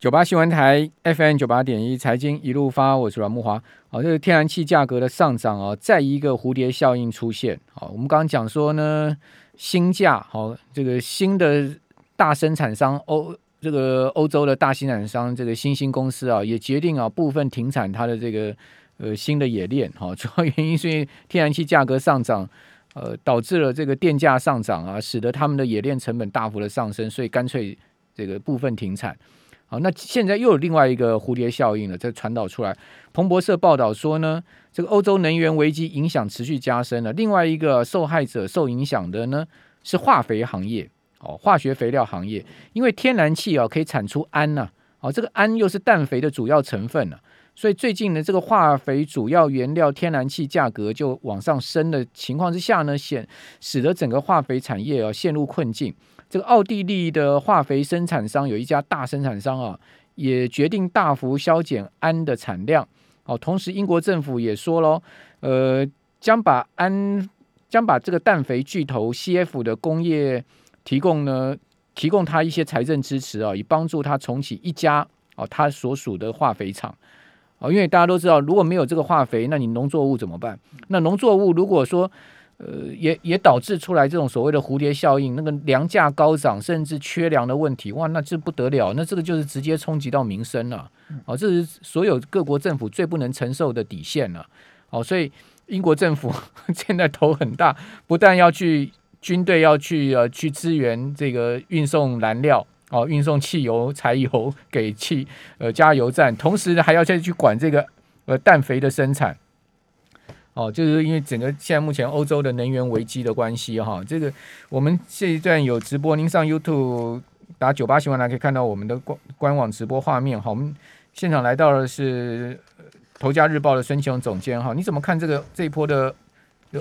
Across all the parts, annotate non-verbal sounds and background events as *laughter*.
九八新闻台 FM 九八点一财经一路发，我是阮木华。好，这个天然气价格的上涨啊，再一个蝴蝶效应出现。好，我们刚刚讲说呢，新价好，这个新的大生产商欧这个欧洲的大生产商这个新兴公司啊，也决定啊部分停产它的这个呃新的冶炼。好，主要原因是因为天然气价格上涨，呃，导致了这个电价上涨啊，使得他们的冶炼成本大幅的上升，所以干脆这个部分停产。好，那现在又有另外一个蝴蝶效应了，这传导出来。彭博社报道说呢，这个欧洲能源危机影响持续加深了。另外一个受害者、受影响的呢是化肥行业，哦，化学肥料行业，因为天然气啊可以产出氨呐，哦，这个氨又是氮肥的主要成分呢，所以最近呢，这个化肥主要原料天然气价格就往上升的情况之下呢，显使得整个化肥产业啊陷入困境。这个奥地利的化肥生产商有一家大生产商啊，也决定大幅削减氨的产量。哦，同时英国政府也说喽，呃，将把氨将把这个氮肥巨头 CF 的工业提供呢，提供他一些财政支持啊，以帮助他重启一家哦他所属的化肥厂。哦，因为大家都知道，如果没有这个化肥，那你农作物怎么办？那农作物如果说呃，也也导致出来这种所谓的蝴蝶效应，那个粮价高涨，甚至缺粮的问题，哇，那这不得了，那这个就是直接冲击到民生了，哦，这是所有各国政府最不能承受的底线了，哦，所以英国政府 *laughs* 现在头很大，不但要去军队要去呃去支援这个运送燃料，哦，运送汽油、柴油给汽呃加油站，同时还要再去管这个呃氮肥的生产。哦，就是因为整个现在目前欧洲的能源危机的关系哈，这个我们这一段有直播，您上 YouTube 打九八新闻来可以看到我们的官官网直播画面哈。我们现场来到的是头家日报的孙琼总监哈，你怎么看这个这一波的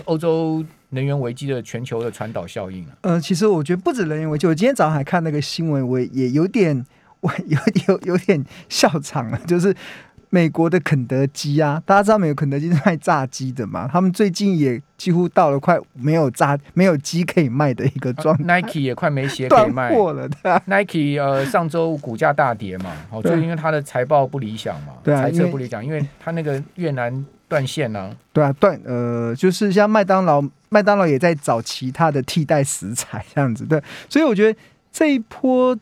欧洲能源危机的全球的传导效应呢？呃，其实我觉得不止能源危机，我今天早上还看那个新闻，我也有点我有有有点笑场了，就是。美国的肯德基啊，大家知道美国肯德基是卖炸鸡的嘛？*laughs* 他们最近也几乎到了快没有炸、没有鸡可以卖的一个状态。Nike 也快没鞋可以 *laughs* 卖了。Nike 呃，上周股价大跌嘛，哦，就因为它的财报不理想嘛，财测不理想，因为它那个越南断线呢。对啊，断呃，就是像麦当劳，麦当劳也在找其他的替代食材这样子。对，所以我觉得这一波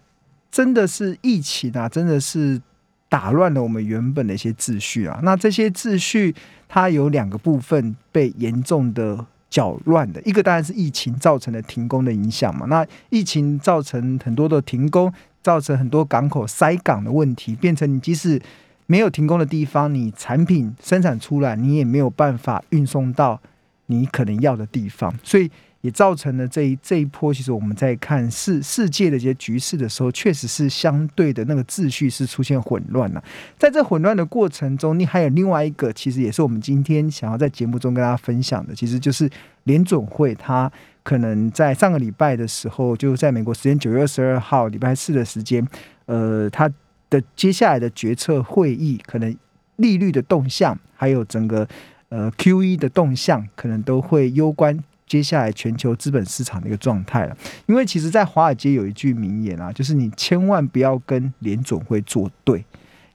真的是疫情啊，真的是。打乱了我们原本的一些秩序啊，那这些秩序它有两个部分被严重的搅乱的，一个当然是疫情造成的停工的影响嘛。那疫情造成很多的停工，造成很多港口塞港的问题，变成你即使没有停工的地方，你产品生产出来，你也没有办法运送到你可能要的地方，所以。也造成了这一这一波，其实我们在看世世界的一些局势的时候，确实是相对的那个秩序是出现混乱了。在这混乱的过程中，你还有另外一个，其实也是我们今天想要在节目中跟大家分享的，其实就是联总会它可能在上个礼拜的时候，就在美国时间九月二十二号礼拜四的时间，呃，它的接下来的决策会议，可能利率的动向，还有整个呃 Q E 的动向，可能都会攸关。接下来全球资本市场的一个状态了，因为其实，在华尔街有一句名言啊，就是你千万不要跟联总会作对，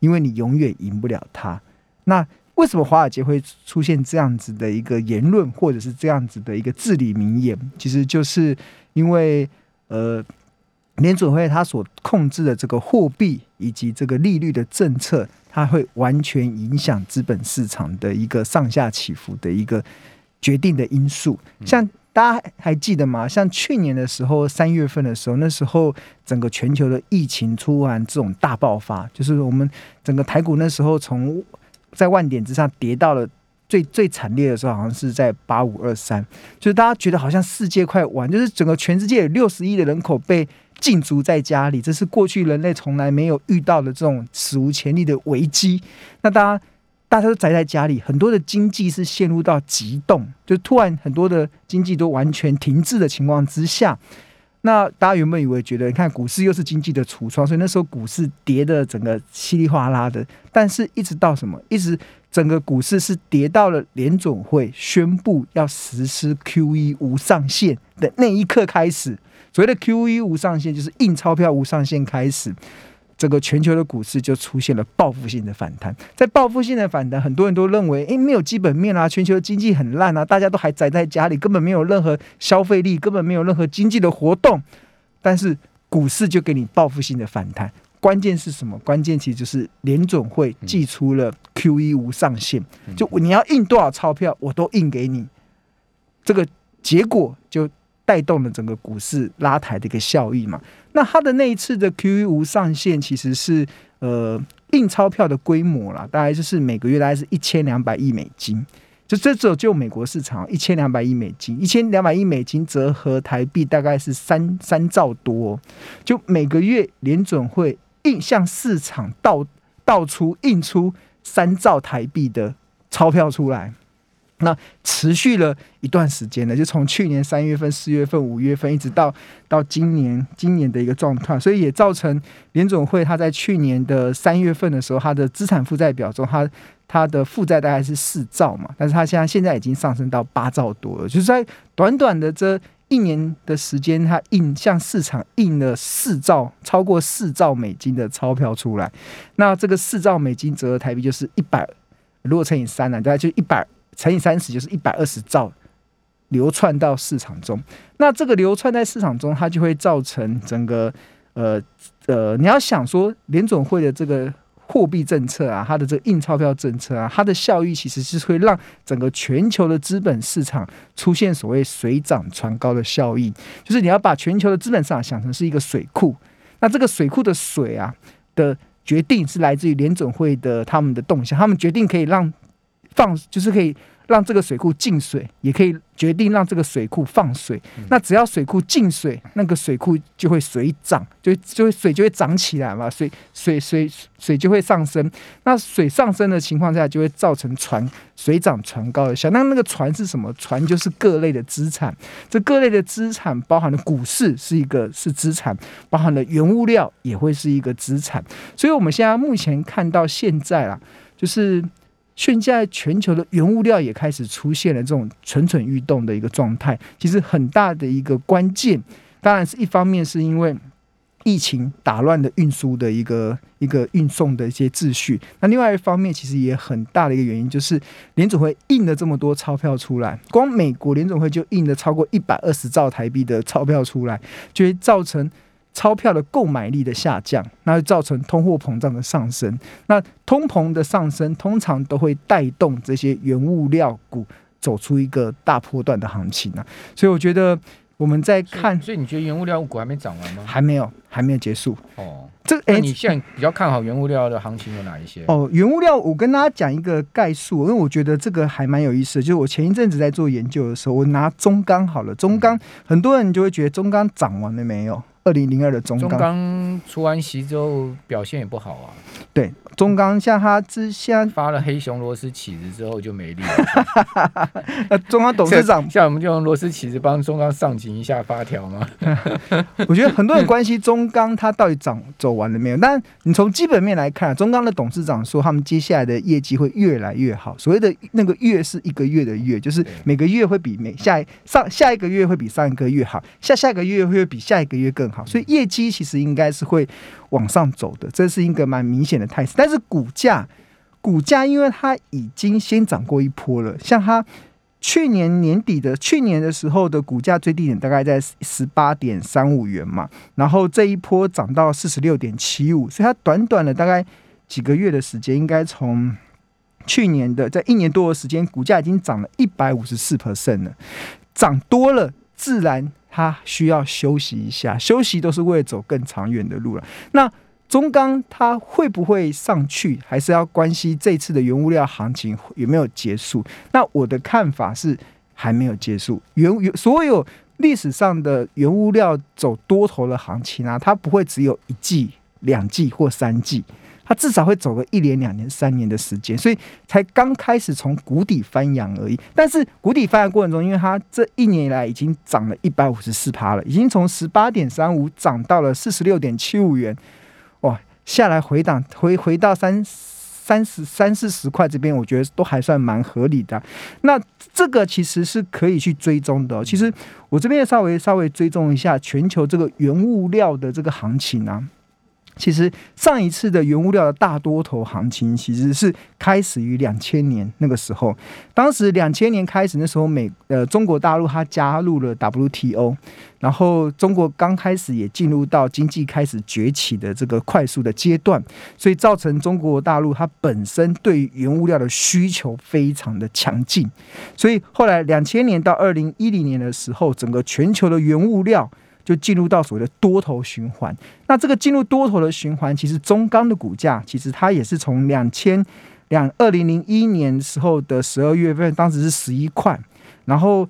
因为你永远赢不了他。那为什么华尔街会出现这样子的一个言论，或者是这样子的一个至理名言？其实就是因为，呃，联总会它所控制的这个货币以及这个利率的政策，它会完全影响资本市场的一个上下起伏的一个。决定的因素，像大家还记得吗？像去年的时候，三月份的时候，那时候整个全球的疫情突然这种大爆发，就是我们整个台股那时候从在万点之上跌到了最最惨烈的时候，好像是在八五二三，就是大家觉得好像世界快完，就是整个全世界有六十亿的人口被禁足在家里，这是过去人类从来没有遇到的这种史无前例的危机。那大家。大家都宅在家里，很多的经济是陷入到急冻，就突然很多的经济都完全停滞的情况之下。那大家原本以为觉得，你看股市又是经济的橱窗，所以那时候股市跌的整个稀里哗啦的。但是一直到什么？一直整个股市是跌到了联总会宣布要实施 Q E 无上限的那一刻开始。所谓的 Q E 无上限，就是印钞票无上限开始。整个全球的股市就出现了报复性的反弹。在报复性的反弹，很多人都认为，诶，没有基本面啊，全球经济很烂啊，大家都还宅在家里，根本没有任何消费力，根本没有任何经济的活动。但是股市就给你报复性的反弹。关键是什么？关键其实就是联总会寄出了 Q E 无上限，就你要印多少钞票，我都印给你。这个结果就带动了整个股市拉抬的一个效益嘛。那他的那一次的 Q E 无上限，其实是呃印钞票的规模啦，大概就是每个月大概是一千两百亿美金。就这只有就美国市场一千两百亿美金，一千两百亿美金折合台币大概是三三兆多。就每个月联准会。印向市场倒倒出印出三兆台币的钞票出来，那持续了一段时间呢，就从去年三月份、四月份、五月份，一直到到今年今年的一个状态，所以也造成联总会他在去年的三月份的时候，它的资产负债表中，它它的负债大概是四兆嘛，但是它现在现在已经上升到八兆多了，就是在短短的这。一年的时间，它印向市场印了四兆，超过四兆美金的钞票出来。那这个四兆美金折合台币就是一百，如果乘以三呢，大概就一百乘以三十，就是一百二十兆流窜到市场中。那这个流窜在市场中，它就会造成整个呃呃，你要想说联总会的这个。货币政策啊，它的这个印钞票政策啊，它的效益其实是会让整个全球的资本市场出现所谓水涨船高的效应。就是你要把全球的资本市场想成是一个水库，那这个水库的水啊的决定是来自于联准会的他们的动向，他们决定可以让放，就是可以。让这个水库进水，也可以决定让这个水库放水。那只要水库进水，那个水库就会水涨，就就会水就会涨起来嘛，水水水水就会上升。那水上升的情况下，就会造成船水涨船高的效。那那个船是什么？船就是各类的资产。这各类的资产包含了股市是一个是资产，包含了原物料也会是一个资产。所以我们现在目前看到现在啊，就是。现在全球的原物料也开始出现了这种蠢蠢欲动的一个状态，其实很大的一个关键，当然是一方面是因为疫情打乱了运输的一个一个运送的一些秩序，那另外一方面其实也很大的一个原因就是联总会印了这么多钞票出来，光美国联总会就印了超过一百二十兆台币的钞票出来，就会造成。钞票的购买力的下降，那就造成通货膨胀的上升。那通膨的上升，通常都会带动这些原物料股走出一个大波段的行情啊。所以我觉得我们在看，所以你觉得原物料股还没涨完吗？还没有，还没有结束。哦，这哎，你现在比较看好原物料的行情有哪一些？哦，原物料，我跟大家讲一个概述，因为我觉得这个还蛮有意思的。就是我前一阵子在做研究的时候，我拿中钢好了，中钢很多人就会觉得中钢涨完了没有？二零零二的中钢出完席之后表现也不好啊。对，中钢像它之前发了黑熊螺丝起子之后就没力了。那 *laughs* 中钢董事长像我们就用螺丝起子帮中钢上紧一下发条吗？*laughs* 我觉得很多人关心中钢它到底涨走完了没有。但你从基本面来看，中钢的董事长说他们接下来的业绩会越来越好。所谓的那个月是一个月的月，就是每个月会比每下上下一个月会比上一个月好，下下个月会比下一个月更好。所以业绩其实应该是会。往上走的，这是一个蛮明显的态势。但是股价，股价因为它已经先涨过一波了，像它去年年底的去年的时候的股价最低点大概在十八点三五元嘛，然后这一波涨到四十六点七五，所以它短短的大概几个月的时间，应该从去年的在一年多的时间，股价已经涨了一百五十四 percent 了，涨多了自然。它需要休息一下，休息都是为了走更长远的路了。那中钢它会不会上去，还是要关系这次的原物料行情有没有结束？那我的看法是还没有结束。原原所有历史上的原物料走多头的行情啊，它不会只有一季、两季或三季。它至少会走个一年、两年、三年的时间，所以才刚开始从谷底翻扬而已。但是谷底翻扬过程中，因为它这一年以来已经涨了一百五十四趴了，已经从十八点三五涨到了四十六点七五元，下来回档回回到三三十三四十块这边，我觉得都还算蛮合理的。那这个其实是可以去追踪的。其实我这边稍微稍微追踪一下全球这个原物料的这个行情啊。其实上一次的原物料的大多头行情，其实是开始于两千年那个时候。当时两千年开始，那时候美呃中国大陆它加入了 WTO，然后中国刚开始也进入到经济开始崛起的这个快速的阶段，所以造成中国大陆它本身对原物料的需求非常的强劲。所以后来两千年到二零一零年的时候，整个全球的原物料。就进入到所谓的多头循环。那这个进入多头的循环，其实中钢的股价其实它也是从两千两二零零一年时候的十二月份，当时是十一块，然后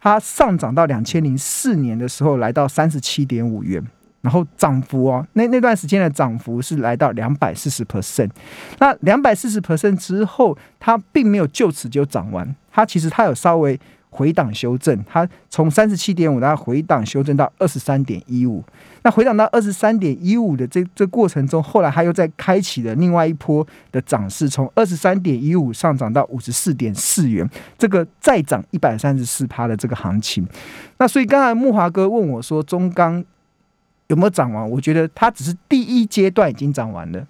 它上涨到两千零四年的时候来到三十七点五元，然后涨幅哦，那那段时间的涨幅是来到两百四十 percent。那两百四十 percent 之后，它并没有就此就涨完，它其实它有稍微。回档修正，它从三十七点五，然后回档修正到二十三点一五。那回档到二十三点一五的这这过程中，后来它又在开启了另外一波的涨势，从二十三点一五上涨到五十四点四元，这个再涨一百三十四趴的这个行情。那所以刚才木华哥问我说，中钢有没有涨完？我觉得它只是第一阶段已经涨完了，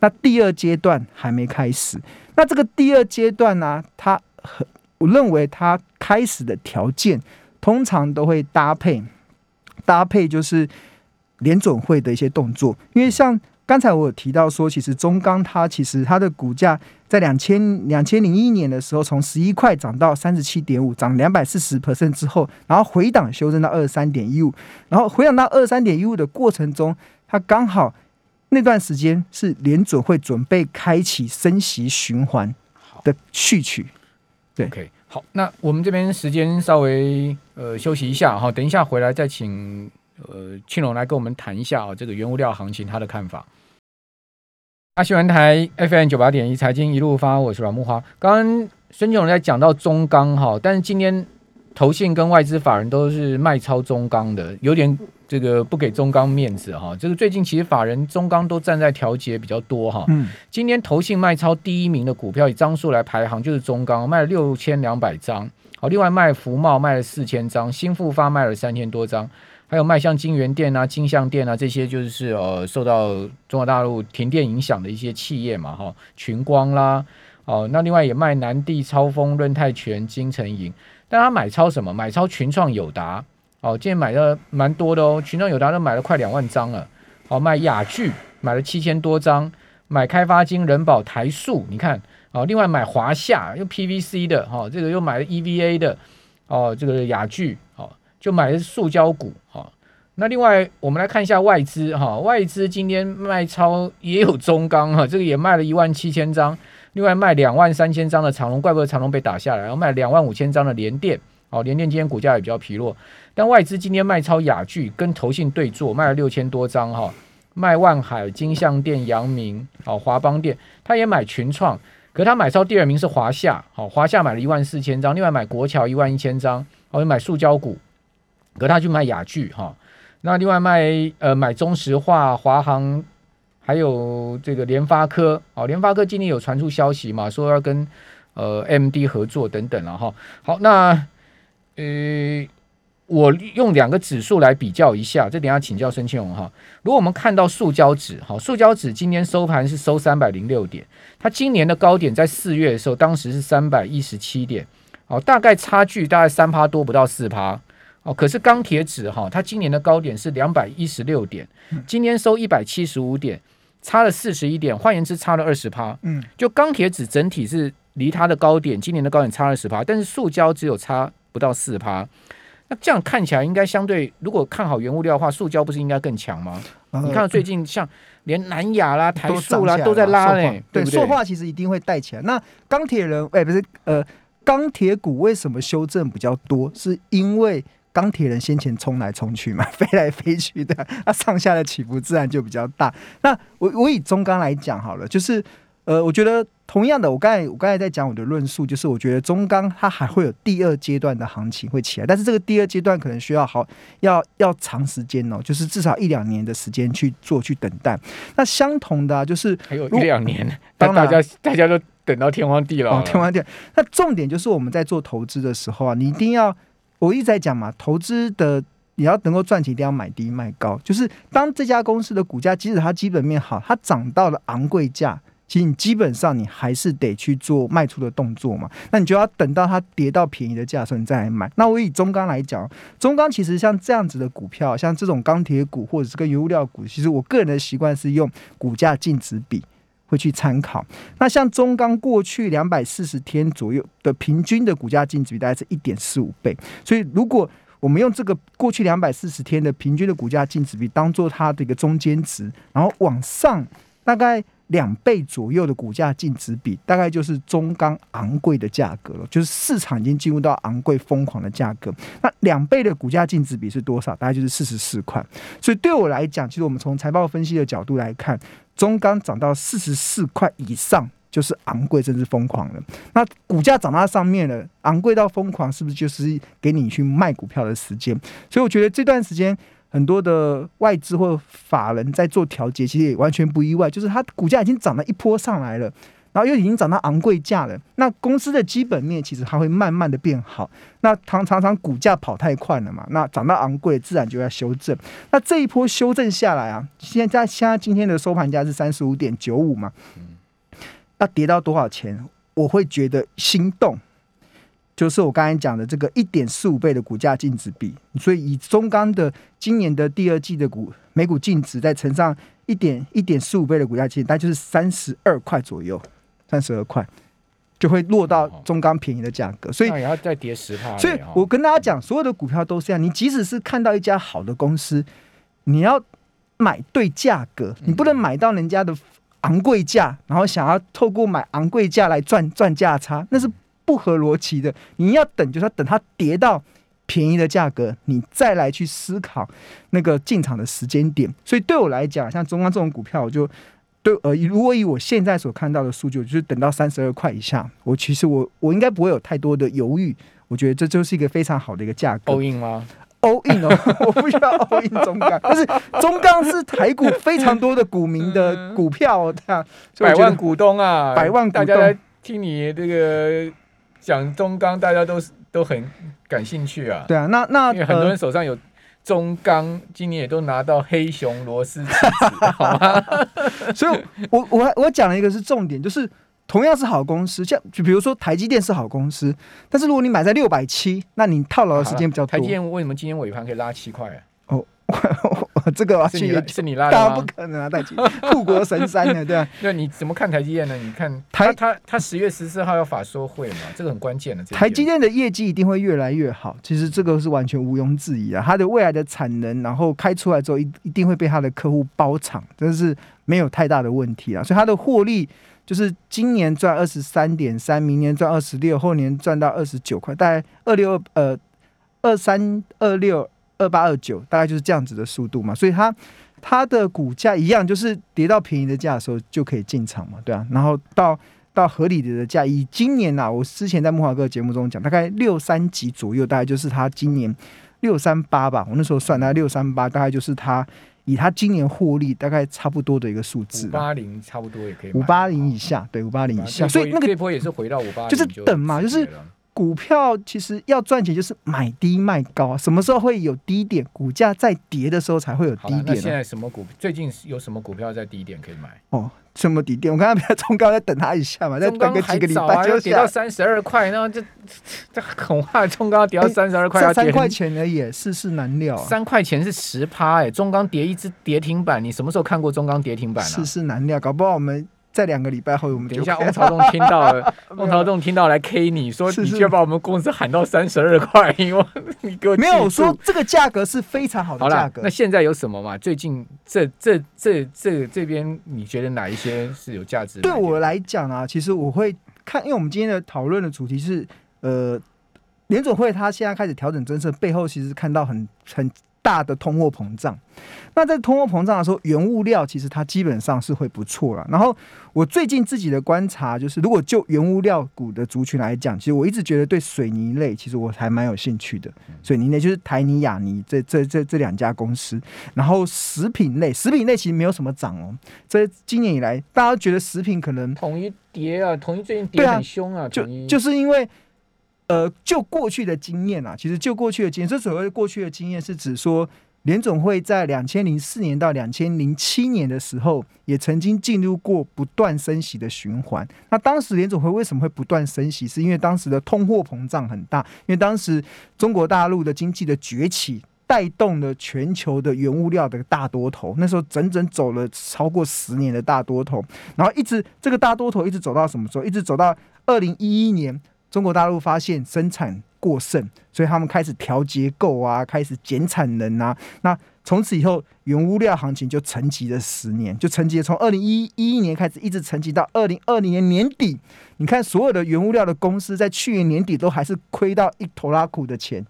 那第二阶段还没开始。那这个第二阶段呢，它很。我认为它开始的条件通常都会搭配搭配，就是联准会的一些动作。因为像刚才我有提到说，其实中钢它其实它的股价在两千两千零一年的时候，从十一块涨到三十七点五，涨两百四十 percent 之后，然后回档修正到二十三点一五，然后回档到二十三点一五的过程中，它刚好那段时间是联准会准备开启升息循环的序曲。对，OK，好，那我们这边时间稍微呃休息一下哈，等一下回来再请呃庆龙来跟我们谈一下啊这个原物料行情他的看法。阿新闻台 FM 九八点一财经一路发，我是阮木花。刚刚孙庆龙在讲到中钢哈，但是今天投信跟外资法人都是卖超中钢的，有点。这个不给中钢面子哈，这个最近其实法人中钢都站在调节比较多哈。嗯，今天投信卖超第一名的股票以张数来排行就是中钢，卖了六千两百张。好，另外卖福茂卖了四千张，新复发卖了三千多张，还有卖像金源店啊、金象店啊这些，就是呃受到中国大陆停电影响的一些企业嘛哈，群光啦，哦，那另外也卖南地、超风、润泰全、金城银，但他买超什么？买超群创、友达。哦，今天买的蛮多的哦，群众友达都买了快两万张了。好，买雅聚买了七千多张，买开发金、人保、台塑，你看，哦，另外买华夏又 PVC 的，哈，这个又买了 EVA 的，哦，这个雅聚，哦，就买的是塑胶股，哈。那另外我们来看一下外资，哈，外资今天卖超也有中钢，哈，这个也卖了一万七千张，另外卖两万三千张的长隆，怪不得长隆被打下来，然后卖两万五千张的联电。哦，联电今天股价也比较疲弱，但外资今天卖超雅聚，跟投信对坐，卖了六千多张哈，卖万海、金相店、阳明、好华邦店，他也买群创，可他买超第二名是华夏，好华夏买了一万四千张，另外买国桥一万一千张，哦买塑胶股，可他去买雅聚哈，那另外卖呃买中石化、华航，还有这个联发科，哦联发科今天有传出消息嘛，说要跟呃 M D 合作等等了哈，好那。呃，我用两个指数来比较一下，这等下请教孙庆荣哈。如果我们看到塑胶纸，哈，塑胶纸今天收盘是收三百零六点，它今年的高点在四月的时候，当时是三百一十七点，哦，大概差距大概三趴多不到四趴，哦，可是钢铁纸哈，它今年的高点是两百一十六点，今天收一百七十五点，差了四十一点，换言之差了二十趴，嗯，就钢铁纸整体是离它的高点，今年的高点差二十趴，但是塑胶只有差。不到四趴，那这样看起来应该相对，如果看好原物料的话，塑胶不是应该更强吗？你看最近像连南亚啦、台塑啦都在拉嘞，对塑化其实一定会带起来。那钢铁人，哎，不是，呃，钢铁股为什么修正比较多？是因为钢铁人先前冲来冲去嘛，*laughs* 飞来飞去的，那上下的起伏自然就比较大。那我我以中钢来讲好了，就是。呃，我觉得同样的，我刚才我刚才在讲我的论述，就是我觉得中钢它还会有第二阶段的行情会起来，但是这个第二阶段可能需要好要要长时间哦，就是至少一两年的时间去做去等待。那相同的啊就是还有一两年，当大家大家都等到天荒地老，天荒地老。那重点就是我们在做投资的时候啊，你一定要我一直在讲嘛，投资的。你要能够赚钱，一定要买低卖高。就是当这家公司的股价，即使它基本面好，它涨到了昂贵价。其你基本上你还是得去做卖出的动作嘛，那你就要等到它跌到便宜的价时候你再来买。那我以中钢来讲，中钢其实像这样子的股票，像这种钢铁股或者是跟原料股，其实我个人的习惯是用股价净值比会去参考。那像中钢过去两百四十天左右的平均的股价净值比大概是一点四五倍，所以如果我们用这个过去两百四十天的平均的股价净值比当做它的一个中间值，然后往上大概。两倍左右的股价净值比，大概就是中钢昂贵的价格了，就是市场已经进入到昂贵疯狂的价格。那两倍的股价净值比是多少？大概就是四十四块。所以对我来讲，其实我们从财报分析的角度来看，中钢涨到四十四块以上，就是昂贵，甚至疯狂了。那股价涨到上面了，昂贵到疯狂，是不是就是给你去卖股票的时间？所以我觉得这段时间。很多的外资或法人在做调节，其实也完全不意外。就是它股价已经涨了一波上来了，然后又已经涨到昂贵价了。那公司的基本面其实它会慢慢的变好。那常常常股价跑太快了嘛，那涨到昂贵，自然就要修正。那这一波修正下来啊，现在现在今天的收盘价是三十五点九五嘛，要跌到多少钱，我会觉得心动。就是我刚才讲的这个一点四五倍的股价净值比，所以以中钢的今年的第二季的股每股净值再乘上一点一点四五倍的股价净，大概就是三十二块左右，三十二块就会落到中钢便宜的价格。所以也要再跌十趴。所以我跟大家讲，所有的股票都是这样，你即使是看到一家好的公司，你要买对价格，你不能买到人家的昂贵价，然后想要透过买昂贵价来赚赚价差，那是。不合逻辑的，你要等，就是要等它跌到便宜的价格，你再来去思考那个进场的时间点。所以对我来讲，像中钢这种股票，我就对呃，如果以我现在所看到的数据，就是等到三十二块以下，我其实我我应该不会有太多的犹豫。我觉得这就是一个非常好的一个价格。all in 吗？all in 哦，*laughs* 我不需要 all in 中钢，*laughs* 但是中钢是台股非常多的股民的股票，这样百万股东啊，百万股东听你这个。讲中钢，大家都是都很感兴趣啊。对啊，那那因为很多人手上有中钢，今年也都拿到黑熊螺丝起子，好吗？*laughs* 所以，我我我讲了一个是重点，就是同样是好公司，像就比如说台积电是好公司，但是如果你买在六百七，那你套牢的时间比较多。台积电为什么今天尾盘可以拉七块啊？哦。*laughs* *laughs* 这个是你是你拉的当然不可能啊！台积护国神山的，*laughs* 对吧？那你怎么看台积电呢？你看台他他十月十四号要法说会嘛，这个很关键的。台积电的业绩一定会越来越好，其实这个是完全毋庸置疑啊。它的未来的产能，然后开出来之后，一一定会被它的客户包场，这是没有太大的问题啊。所以它的获利就是今年赚二十三点三，明年赚二十六，后年赚到二十九块，大概二六呃二三二六。二八二九大概就是这样子的速度嘛，所以它它的股价一样，就是跌到便宜的价的时候就可以进场嘛，对啊，然后到到合理的价，以今年呐，我之前在木华哥节目中讲，大概六三级左右，大概就是它今年六三八吧，我那时候算大概六三八，大概就是它以它今年获利大概差不多的一个数字，五八零差不多也可以，五八零以下，对，五八零以下，所以那个波也是回到五八，就是等嘛，就是。股票其实要赚钱，就是买低卖高。什么时候会有低点？股价在跌的时候才会有低点。那现在什么股？最近有什么股票在低点可以买？哦，什么低点？我刚刚比较中高，再等它一下嘛，再等个几个礼拜就跌到三十二块，然后就 *laughs* 这恐怕中高跌到三十二块，三块钱而已，世事难料。三块钱是十趴哎，中钢跌一只跌停板，你什么时候看过中钢跌停板啊？世事难料，搞不好我们。在两个礼拜后，我们等一下，翁朝栋听到了，*laughs* 翁朝栋听到来 K 你说，你就把我们公司喊到三十二块，*laughs* 因为你给我没有说这个价格是非常好的价格。那现在有什么嘛？最近这这这这这边，你觉得哪一些是有价值？对我来讲啊，其实我会看，因为我们今天的讨论的主题是，呃，联总会他现在开始调整政策，背后其实看到很很。大的通货膨胀，那在通货膨胀的时候，原物料其实它基本上是会不错了。然后我最近自己的观察就是，如果就原物料股的族群来讲，其实我一直觉得对水泥类，其实我还蛮有兴趣的。水泥类就是台泥、亚泥这这这这两家公司。然后食品类，食品类其实没有什么涨哦。这今年以来，大家觉得食品可能统一跌啊，统一最近跌很凶啊，就就是因为。呃，就过去的经验啊，其实就过去的经验，这所谓过去的经验是指说，联总会在两千零四年到两千零七年的时候，也曾经进入过不断升息的循环。那当时联总会为什么会不断升息？是因为当时的通货膨胀很大，因为当时中国大陆的经济的崛起。带动了全球的原物料的大多头，那时候整整走了超过十年的大多头，然后一直这个大多头一直走到什么时候？一直走到二零一一年，中国大陆发现生产过剩，所以他们开始调结构啊，开始减产能啊。那从此以后，原物料行情就沉寂了十年，就沉寂从二零一一年开始，一直沉寂到二零二零年年底。你看，所有的原物料的公司在去年年底都还是亏到一头拉苦的钱。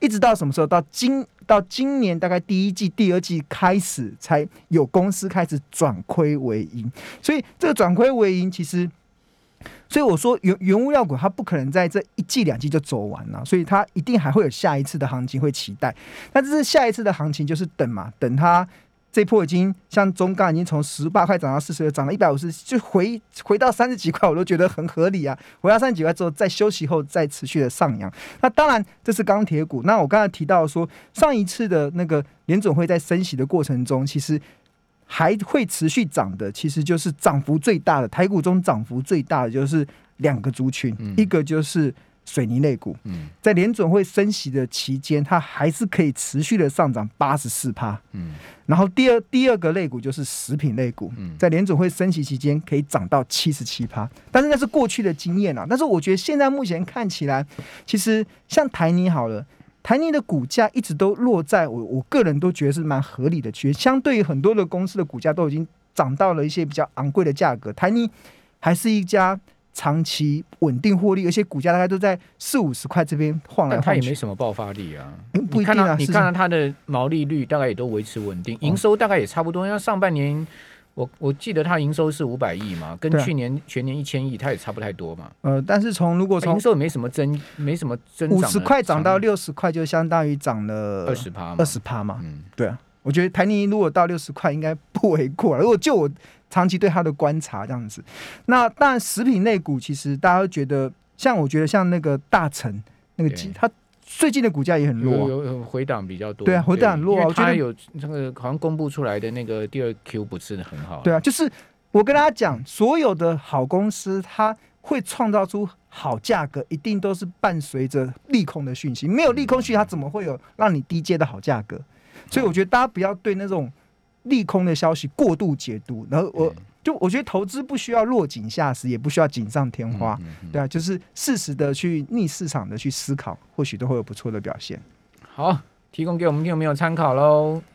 一直到什么时候？到今到今年大概第一季、第二季开始，才有公司开始转亏为盈。所以这个转亏为盈，其实，所以我说原原物料股它不可能在这一季两季就走完了，所以它一定还会有下一次的行情会期待。那这是下一次的行情，就是等嘛，等它。这波已经像中钢已经从十八块涨到四十，涨了一百五十，就回回到三十几块，我都觉得很合理啊。回到三十几块之后，再休息后再持续的上扬。那当然这是钢铁股。那我刚才提到说，上一次的那个联总会在升息的过程中，其实还会持续涨的，其实就是涨幅最大的台股中涨幅最大的就是两个族群，一个就是。水泥类股，在联准会升息的期间，它还是可以持续的上涨八十四趴。嗯，然后第二第二个类股就是食品类股，在联准会升息期间可以涨到七十七趴。但是那是过去的经验啊。但是我觉得现在目前看起来，其实像台泥好了，台泥的股价一直都落在我我个人都觉得是蛮合理的区，相对于很多的公司的股价都已经涨到了一些比较昂贵的价格，台泥还是一家。长期稳定获利，而且股价大概都在四五十块这边晃来晃去。它也没什么爆发力啊，不一定啊。你看到它的毛利率大概也都维持稳定，营收大概也差不多。像上半年，我我记得它营收是五百亿嘛，跟去年全年一千亿，它也差不太多嘛。呃，但是从如果从营收也没什么增，没什么增长，五十块涨到六十块，就相当于涨了二十趴，二十趴嘛。嗯，对啊，我觉得台泥如果到六十块，应该不为过。如果就我。长期对它的观察这样子，那但食品类股其实大家都觉得，像我觉得像那个大成那个鸡，它最近的股价也很弱，有回档比较多。对啊，回档很弱。我觉得有那个好像公布出来的那个第二 Q 不是很好。对啊，就是我跟大家讲，所有的好公司，它会创造出好价格，一定都是伴随着利空的讯息。没有利空讯，它怎么会有让你低阶的好价格？所以我觉得大家不要对那种。利空的消息过度解读，然后我就我觉得投资不需要落井下石，也不需要锦上添花，对啊，就是适时的去逆市场的去思考，或许都会有不错的表现。好，提供给我们听众朋友参考喽。